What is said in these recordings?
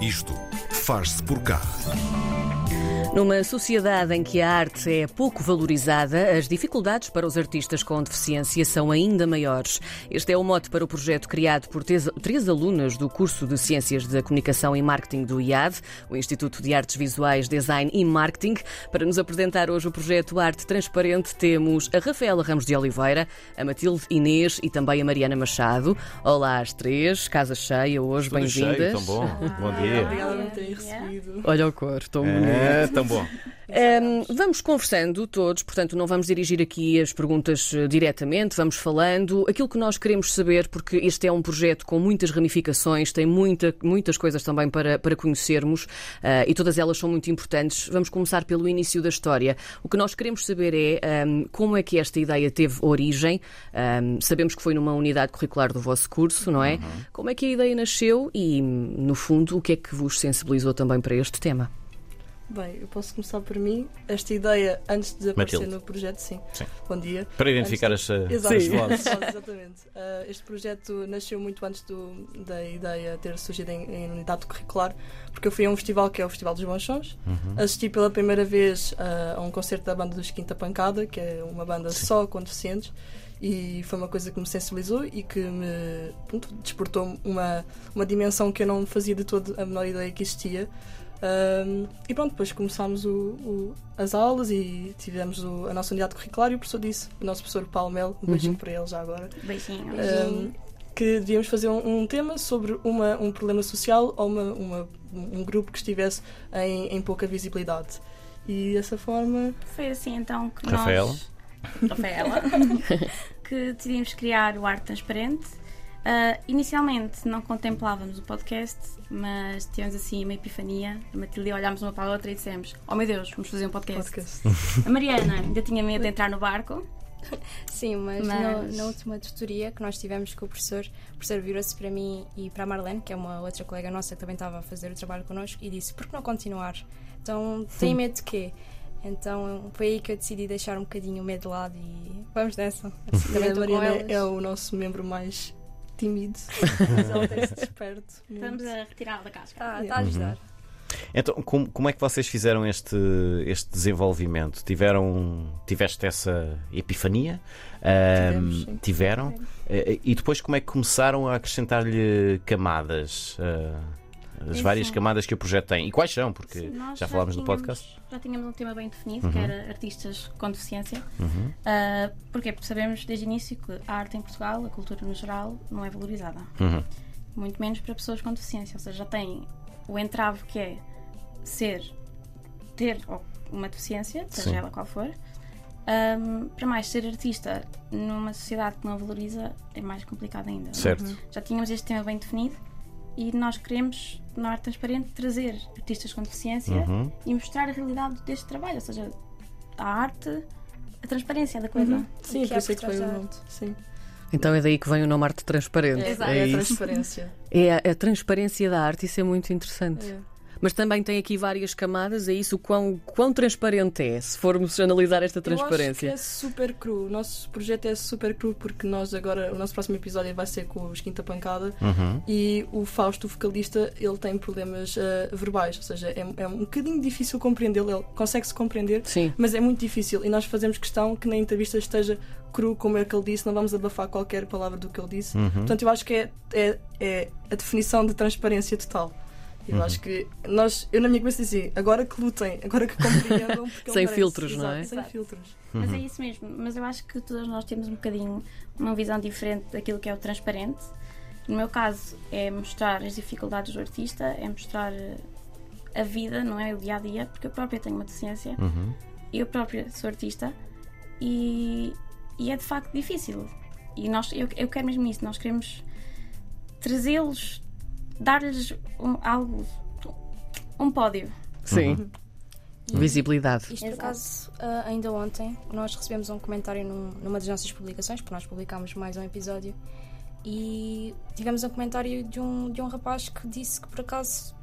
Isto faz-se por cá. Numa sociedade em que a arte é pouco valorizada, as dificuldades para os artistas com deficiência são ainda maiores. Este é o mote para o projeto criado por três alunas do curso de Ciências da Comunicação e Marketing do IAD, o Instituto de Artes Visuais, Design e Marketing. Para nos apresentar hoje o projeto Arte Transparente, temos a Rafaela Ramos de Oliveira, a Matilde Inês e também a Mariana Machado. Olá às três, casa cheia hoje, bem-vindas. Tão bom. Bom dia. Obrigada por me terem recebido. Olha o cor, estou É, bonito. Bom. Um, vamos conversando todos, portanto, não vamos dirigir aqui as perguntas eh, diretamente, vamos falando aquilo que nós queremos saber, porque este é um projeto com muitas ramificações, tem muita, muitas coisas também para, para conhecermos eh, e todas elas são muito importantes. Vamos começar pelo início da história. O que nós queremos saber é um, como é que esta ideia teve origem. Um, sabemos que foi numa unidade curricular do vosso curso, não é? Como é que a ideia nasceu e, no fundo, o que é que vos sensibilizou também para este tema? Bem, eu posso começar por mim. Esta ideia, antes de aparecer Matilde. no projeto, sim. Sim. Bom dia. Para identificar Antes as, uh, Exato, as Sim. vozes. exatamente. Ah, este projeto nasceu muito antes do- da ideia ter surgido em, em unidade curricular, porque eu fui a um festival que é o Festival dos Bons Sons. Uhum. Assisti pela primeira vez ah, a um concerto da banda dos Quinta Pancada, que é uma banda só com deficientes. E foi uma coisa que me sensibilizou e que me pronto, despertou uma, uma dimensão que eu não fazia de todo a menor ideia que existia. Um, e pronto, depois começámos o- o- as aulas e tivemos o- a nossa unidade curricular e o professor disse, o nosso professor Paulo Mel, um beijinho para ele já agora, Beijinho. um, que devíamos fazer um, um tema sobre uma, um problema social ou uma, uma- um grupo que estivesse em, em pouca visibilidade. E dessa forma, Foi assim então que Rafaela? nós. Rafaela. que decidimos criar o Arte Transparente. Ah, inicialmente não contemplávamos o podcast, mas tivemos assim uma epifania. A Matilde olhámos uma para a outra e dissemos: Oh meu Deus, vamos fazer um podcast. podcast. A Mariana ainda tinha medo de entrar no barco. Sim, mas, Mas- no- na última tutoria que nós tivemos com o professor, o professor virou-se para mim e para a Marlene, que é uma outra colega nossa que também estava a fazer o trabalho connosco, e disse: Por que não continuar? Então, tem medo de quê? Então, foi aí que eu decidi deixar um bocadinho o medo de lado e vamos nessa. Também a Mariana é o nosso membro mais tímido, mas ela tem-se desperto. Estamos a retirá-la da casca. Ah, está a ajudar. Então, como, como é que vocês fizeram este, este desenvolvimento? Tiveram, tiveste essa epifania? Tivemos, tiveram? Eh, E depois como é que começaram a acrescentar-lhe camadas? ah, as Isso. várias camadas que o projeto tem. E quais são? Porque já falámos no podcast. Já tínhamos um tema bem definido, que Uhum. era artistas com deficiência. Uhum. Ah, porquê? Porque sabemos desde o início que a arte em Portugal, a cultura no geral, não é valorizada. Uhum. Muito menos para pessoas com deficiência. Ou seja, já tem o entrave que é ser, ter uma deficiência, seja Sim. ela qual for. Ahm, para mais, ser artista numa sociedade que não valoriza é mais complicado ainda. não é? Certo. Já tínhamos este tema bem definido e nós queremos, na Arte Transparente, trazer artistas com deficiência Uhum. e mostrar a realidade deste trabalho, ou seja, a arte, a transparência da coisa. Sim, que por há isso é que foi o nome. Sim. Então é daí que vem o nome arte transparente. É, Exato. é É a isso. transparência. É a, a transparência da arte, isso é muito interessante. É. Mas também tem aqui várias camadas, é isso? O quão, quão transparente é, se formos analisar esta Eu acho que transparência? é super cru. O nosso projeto é super cru porque nós agora, o nosso próximo episódio vai ser com os Quinta Pancada Uhum. e o Fausto, o vocalista, ele tem problemas eh, verbais, ou seja, é, é um bocadinho difícil compreendê-lo. Ele consegue-se compreender, Sim. mas é muito difícil e nós fazemos questão que na entrevista esteja cru como é que ele disse, não vamos abafar qualquer palavra do que ele disse. Uhum. Portanto, eu acho que é, é, é a definição de transparência total. Eu Uhum. acho que nós, eu na minha cabeça dizia, agora que lutem, agora que compreendam, Sem filtros, não é? Exato, Sem Exato. filtros. Mas é isso mesmo. Mas eu acho que todos nós temos um bocadinho uma visão diferente daquilo que é o transparente. No meu caso, é mostrar as dificuldades do artista, é mostrar eh, a vida, não é? O dia a dia, porque eu própria tenho uma deficiência, Uhum. eu própria sou artista e, e é de facto difícil. E nós, eu, eu quero mesmo isso, nós queremos trazê-los, dar-lhes um, algo, um pódio. Sim. Visibilidade. Isto, por acaso, ah, ainda ontem, nós recebemos um comentário num- numa das nossas publicações, porque nós publicámos mais um episódio, e tivemos um comentário de um, de um rapaz que disse que, por acaso,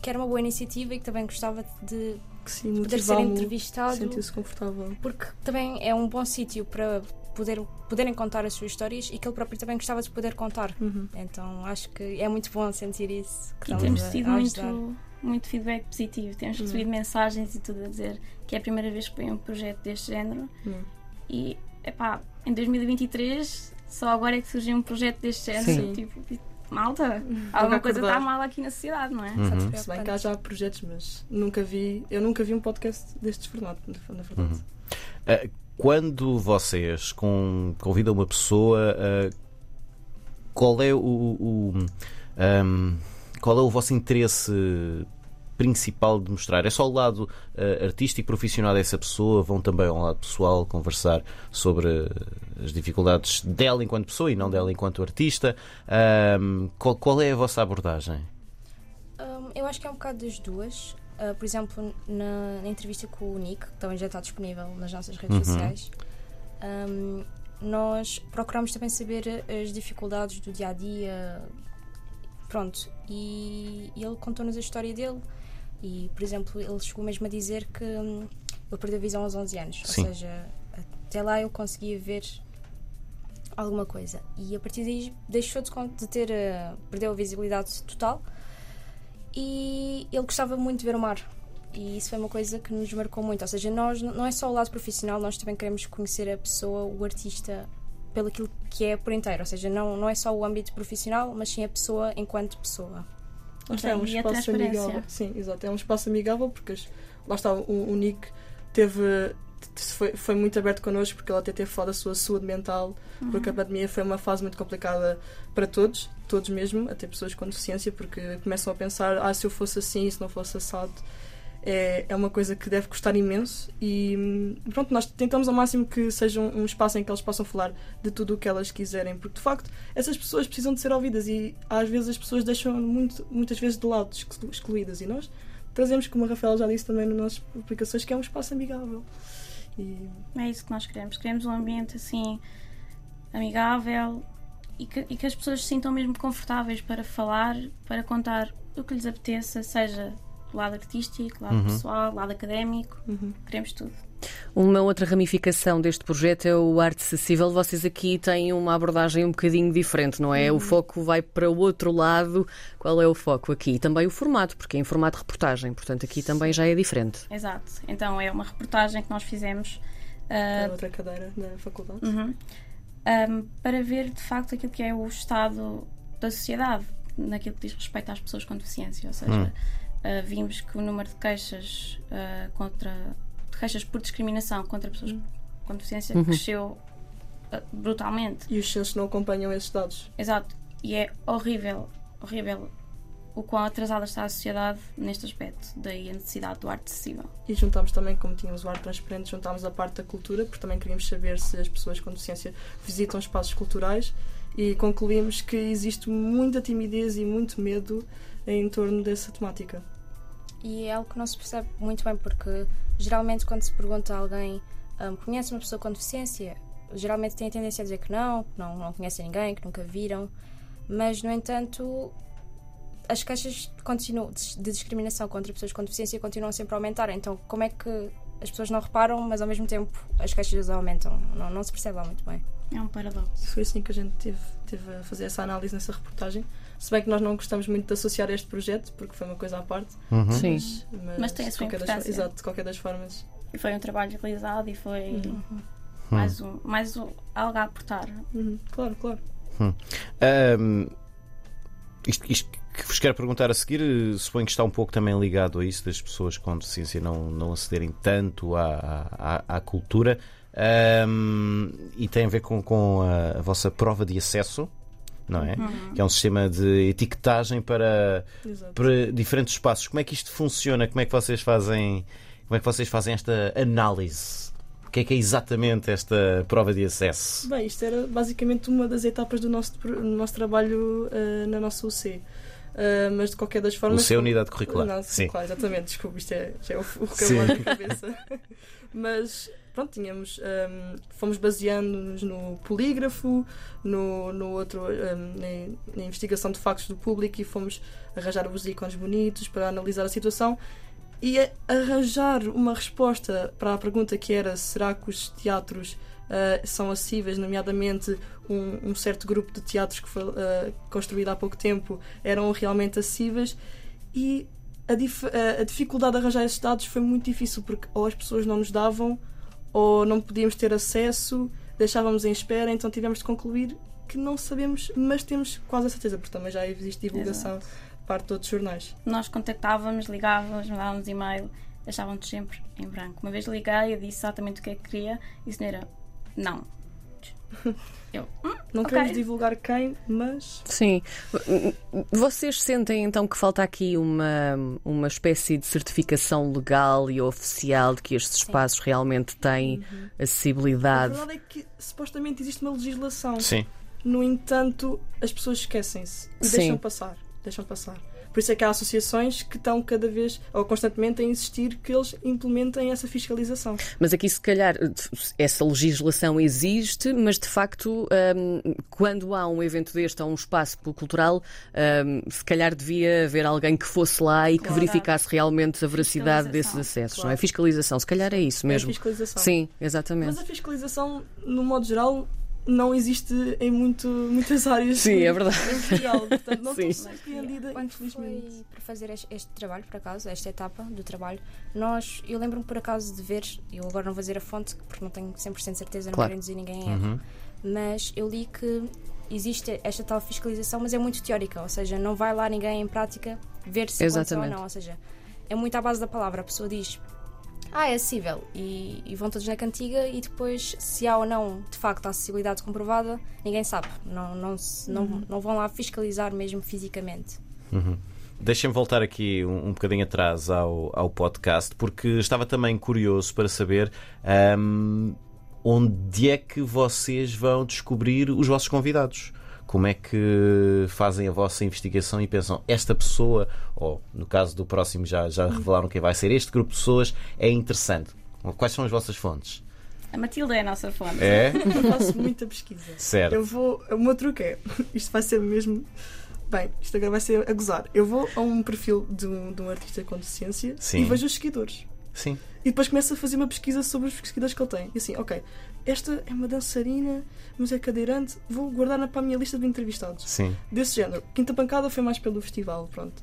que era uma boa iniciativa e que também gostava de poder ser entrevistado, sentir-se confortável. porque também é um bom sítio para poder, poderem contar as suas histórias e que ele próprio também gostava de poder contar. Uhum. Então acho que é muito bom sentir isso. Que E temos tido muito, muito feedback positivo. Temos recebido mensagens e tudo a dizer que é a primeira vez que põe um projeto deste género. Hum. E, epá, em 2023, só agora é que surgiu um projeto deste género. Sim. Tipo, malta, alguma coisa está mal aqui na sociedade, não é? Uhum. Se bem que há já projetos, mas nunca vi, eu nunca vi um podcast destes formato, na verdade. Uh, quando vocês com- convidam uma pessoa, uh, qual é o, o- um, qual é o vosso interesse principal de mostrar? É só o lado uh, artístico profissional dessa pessoa? Vão também ao lado pessoal conversar sobre as dificuldades dela enquanto pessoa e não dela enquanto artista? Um, qual, qual é a vossa abordagem? Hum, eu acho que é um bocado das duas. Uh, por exemplo, na, na entrevista com o Nick, que também já está disponível nas nossas redes Uhum. sociais, hum, nós procuramos também saber as dificuldades do dia a dia. Pronto, e, e ele contou-nos a história dele. E, por exemplo, ele chegou mesmo a dizer que hum, ele perdeu a visão aos 11 anos. Sim. Ou seja, até lá ele conseguia ver alguma coisa. E a partir daí deixou de ter. uh, perdeu a visibilidade total e ele gostava muito de ver o mar. E isso foi uma coisa que nos marcou muito. Ou seja, nós não é só o lado profissional, nós também queremos conhecer a pessoa, o artista, pelo aquilo que é por inteiro. Ou seja, não, não é só o âmbito profissional, mas sim a pessoa enquanto pessoa. Lá está, é um a espaço amigável. Sim, exato. É um espaço amigável porque lá está, o, o Nick teve. Foi, foi muito aberto connosco porque ele até teve falado da sua saúde mental, porque a pandemia foi uma fase muito complicada para todos, todos mesmo, até pessoas com deficiência, porque começam a pensar: ah, se eu fosse assim, se não fosse assado. É, é uma coisa que deve custar imenso e hum, pronto, nós tentamos ao máximo que seja um, um espaço em que eles possam falar de tudo o que elas quiserem, porque de facto essas pessoas precisam de ser ouvidas e às vezes as pessoas deixam muito, muitas vezes de lado, exclu- excluídas e nós trazemos, como a Rafaela já disse também nas nossas publicações, que é um espaço amigável. E É isso que nós queremos. Queremos um ambiente assim amigável e que, e que as pessoas se sintam mesmo confortáveis para falar, para contar o que lhes apeteça, seja do lado artístico, lado Uhum. pessoal, lado académico. uhum. Queremos tudo. Uma outra ramificação deste projeto é o Arte Acessível. Vocês aqui têm uma abordagem um bocadinho diferente, não é? O foco vai para o outro lado. Qual é o foco aqui? E também o formato, porque é em formato de reportagem, portanto aqui também já é diferente. Exato. Então é uma reportagem que nós fizemos é outra cadeira da faculdade. Uhum. Um, para ver de facto aquilo que é o estado da sociedade naquilo que diz respeito às pessoas com deficiência. Ou seja, uh, vimos que o número de queixas uh, contra de queixas por discriminação contra pessoas com deficiência cresceu uh, brutalmente. E os censos não acompanham esses dados. Exato. E é horrível, horrível o quão atrasada está a sociedade neste aspecto. Daí a necessidade do arte acessível. E juntámos também, como tínhamos o ar transparente, juntámos a parte da cultura, porque também queríamos saber se as pessoas com deficiência visitam espaços culturais e concluímos que existe muita timidez e muito medo em torno dessa temática. E é algo que não se percebe muito bem, porque geralmente quando se pergunta a alguém hum, conhece uma pessoa com deficiência, geralmente tem a tendência a dizer que não, que não, não conhecem ninguém, que nunca viram, mas no entanto as queixas de discriminação contra pessoas com deficiência continuam sempre a aumentar. Então, como é que as pessoas não reparam, mas ao mesmo tempo as queixas aumentam? Não, não se percebe lá muito bem. É um paradoxo. Foi assim que a gente teve, teve a fazer essa análise nessa reportagem. Se bem que nós não gostamos muito de associar este projeto, porque foi uma coisa à parte. Uhum. Sim. Mas, Mas tem a de sua qualquer das importância. Exato, de qualquer das formas. E foi um trabalho realizado e foi Uhum. mais, um, mais um, algo a aportar. Uhum, claro, claro. Ahm, isto, isto que vos quero perguntar a seguir, eh, suponho que está um pouco também ligado a isso, das pessoas com deficiência não, não acederem tanto à, à, à cultura Ahm, e tem a ver com, com a, a vossa prova de acesso, não é? Que é um sistema de etiquetagem para, para diferentes espaços. Como é que isto funciona? Como é que vocês fazem, como é que vocês fazem esta análise? O que é que é exatamente esta prova de acesso? Bem, isto era basicamente uma das etapas do nosso, do nosso trabalho eh, na nossa UC. Eh, mas de qualquer das O formas. seu unidade curricular. Não, Sim. Claro, exatamente, desculpa, isto é, já é o, o da cabeça. Mas pronto, tínhamos. ehm, fomos baseando-nos no polígrafo, no, no outro, ehm, na, na investigação de factos do público e fomos arranjar os ícones bonitos para analisar a situação e arranjar uma resposta para a pergunta que era será que os teatros uh, são acessíveis, nomeadamente um, um, certo grupo de teatros que foi uh, construído há pouco tempo eram realmente acessíveis e a, dif a, dificuldade de arranjar esses dados foi muito difícil porque ou as pessoas não nos davam ou não podíamos ter acesso, deixávamos em espera, então tivemos de concluir que não sabemos, mas temos quase a certeza, porque também já existe divulgação Exato. parte de outros jornais. Nós contactávamos, ligávamos, mandávamos e-mail, deixávamos sempre em branco. Uma vez liguei, eu disse exatamente o que é que queria e a senhora, não. Eu, hum, não okay. queremos divulgar quem, mas. Sim. Vocês sentem então que falta aqui uma, uma espécie de certificação legal e oficial de que estes espaços Sim. realmente têm uhum. acessibilidade? A verdade é que supostamente existe uma legislação. Sim. No entanto, as pessoas esquecem-se e Sim. deixam passar. Deixam passar. Por isso é que há associações que estão cada vez ou constantemente a insistir que eles implementem essa fiscalização. Mas aqui, se calhar, essa legislação existe, mas de facto, um, quando há um evento deste ou um espaço cultural, um, se calhar devia haver alguém que fosse lá e claro. que verificasse realmente a veracidade desses acessos, claro. não é? Fiscalização, se calhar é isso mesmo. É fiscalização. Sim, exatamente. Mas a fiscalização, no modo geral, não existe em muito, muitas áreas. Sim, é verdade. Em Portugal, portanto, não Sim. estou surpreendida, Quando infelizmente. Foi para fazer este, trabalho, por acaso, esta etapa do trabalho, nós, eu lembro-me por acaso de ver, eu agora não vou dizer a fonte, porque não tenho 100% de certeza, não claro. quero dizer ninguém em uhum. mas eu li que existe esta tal fiscalização, mas é muito teórica, ou seja, não vai lá ninguém em prática ver se aconteceu ou não, ou seja, é muito à base da palavra. A pessoa diz ah, é acessível. E, e, vão todos na cantiga e depois, se há ou não de facto a acessibilidade comprovada, ninguém sabe. Não, não, se, uhum. não, não vão lá fiscalizar mesmo fisicamente. Uhum. Deixem-me voltar aqui um, um bocadinho atrás ao, ao podcast, porque estava também curioso para saber um, onde é que vocês vão descobrir os vossos convidados como é que fazem a vossa investigação e pensam esta pessoa, ou no caso do próximo já, já revelaram quem vai ser, este grupo de pessoas é interessante. Quais são as vossas fontes? A Matilda é a nossa fonte. É? Eu faço muita pesquisa. Certo. Eu vou. O meu truque é. Isto vai ser mesmo. Bem, isto agora vai ser a gozar. Eu vou a um perfil de um, de um artista com deficiência Sim. e vejo os seguidores. Sim. E depois começo a fazer uma pesquisa sobre os seguidores que ele tem. E assim, ok, esta é uma dançarina, mas é cadeirante, vou guardar para a minha lista de entrevistados. Sim. Desse género. Quinta Pancada foi mais pelo festival, pronto.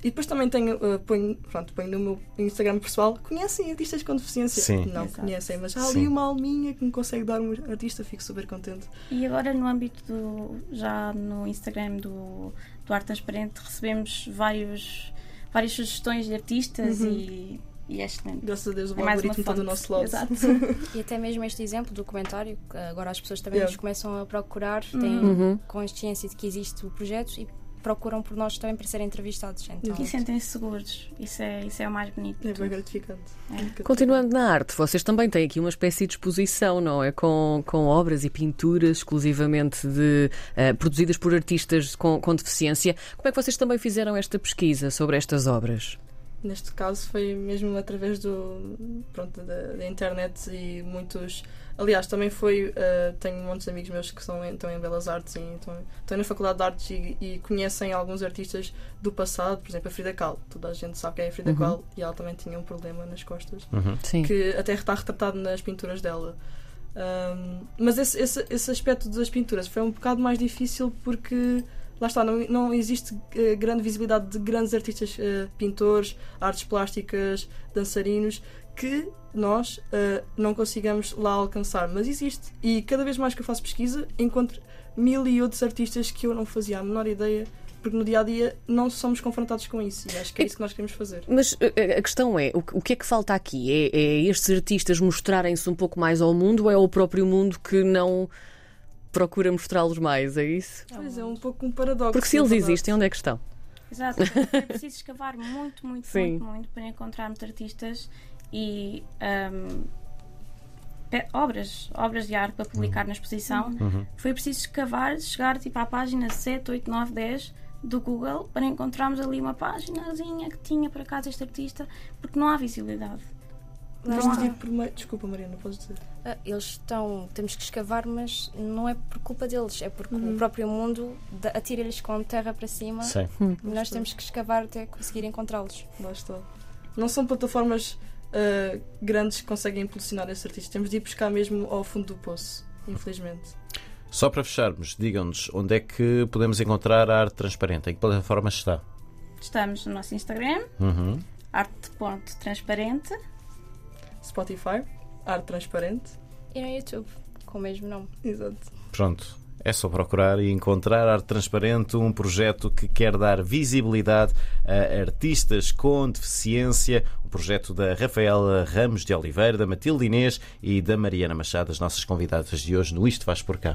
E depois também tenho, uh, ponho, pronto, ponho no meu Instagram pessoal, conhecem artistas com deficiência? Sim. Não Exato. conhecem, mas há ali Sim. uma alminha que me consegue dar um artista, fico super contente. E agora no âmbito do, já no Instagram do, do Arte Transparente recebemos vários, várias sugestões de artistas uhum. e e é excelente. Graças a Deus o é algoritmo está do nosso lado. Exato. e até mesmo este exemplo do comentário, agora as pessoas também yeah. nos começam a procurar, têm uhum. consciência de que existe o projeto e procuram por nós também para serem entrevistados. Então. E sentem-se seguros. Isso é, isso é o mais bonito. É bem gratificante. É. Continuando na arte, vocês também têm aqui uma espécie de exposição, não é? Com, com obras e pinturas exclusivamente de, uh, produzidas por artistas com, com deficiência. Como é que vocês também fizeram esta pesquisa sobre estas obras? Neste caso foi mesmo através do, pronto, da, da internet e muitos. Aliás, também foi. Uh, tenho muitos amigos meus que são, estão em Belas Artes e estão, estão na Faculdade de Artes e, e, conhecem alguns artistas do passado, por exemplo, a Frida Kahlo. Toda a gente sabe quem é a Frida uhum. Kahlo e ela também tinha um problema nas costas uhum. que até está retratado nas pinturas dela. Um, mas esse, esse, esse aspecto das pinturas foi um bocado mais difícil porque lá está, não, não existe uh, grande visibilidade de grandes artistas, uh, pintores, artes plásticas, dançarinos, que nós uh, não consigamos lá alcançar. Mas existe. E cada vez mais que eu faço pesquisa, encontro mil e outros artistas que eu não fazia a menor ideia porque no dia a dia não somos confrontados com isso e acho que é isso que nós queremos fazer. Mas a questão é: o que é que falta aqui? É, é estes artistas mostrarem-se um pouco mais ao mundo ou é o próprio mundo que não procura mostrá-los mais, é isso? Pois é, um pouco um paradoxo. Porque se eles existem, onde é que estão? Exato, é preciso escavar muito, muito, Sim. muito, muito para encontrarmos artistas e um, obras, obras de arte para publicar na exposição. Uhum. uhum. Foi preciso escavar, chegar tipo à página 7, 8, 9, 10 do Google para encontrarmos ali uma páginazinha que tinha por acaso este artista, porque não há visibilidade. Não por meio... Desculpa, Mariana, podes dizer. Ah, eles estão. Temos que escavar, mas não é por culpa deles, é porque uhum. o próprio mundo atira-lhes com terra para cima. Sim. Hum. Nós temos que escavar até conseguir encontrá-los. Lá está. Não são plataformas uh, grandes que conseguem impulsionar esses artistas. Temos de ir buscar mesmo ao fundo do poço, infelizmente. Só para fecharmos, digam-nos onde é que podemos encontrar a arte transparente? Em que plataforma está? Estamos no nosso Instagram, Uhum. arte.transparente. Spotify, Arte Transparente. E no YouTube, com o mesmo nome. Exato. Pronto. É só procurar e encontrar Arte Transparente, um projeto que quer dar visibilidade a artistas com deficiência. Um projeto da Rafaela Ramos de Oliveira, da Matilde Inês e da Mariana Machado, as nossas convidadas de hoje no Isto Faz Por Cá.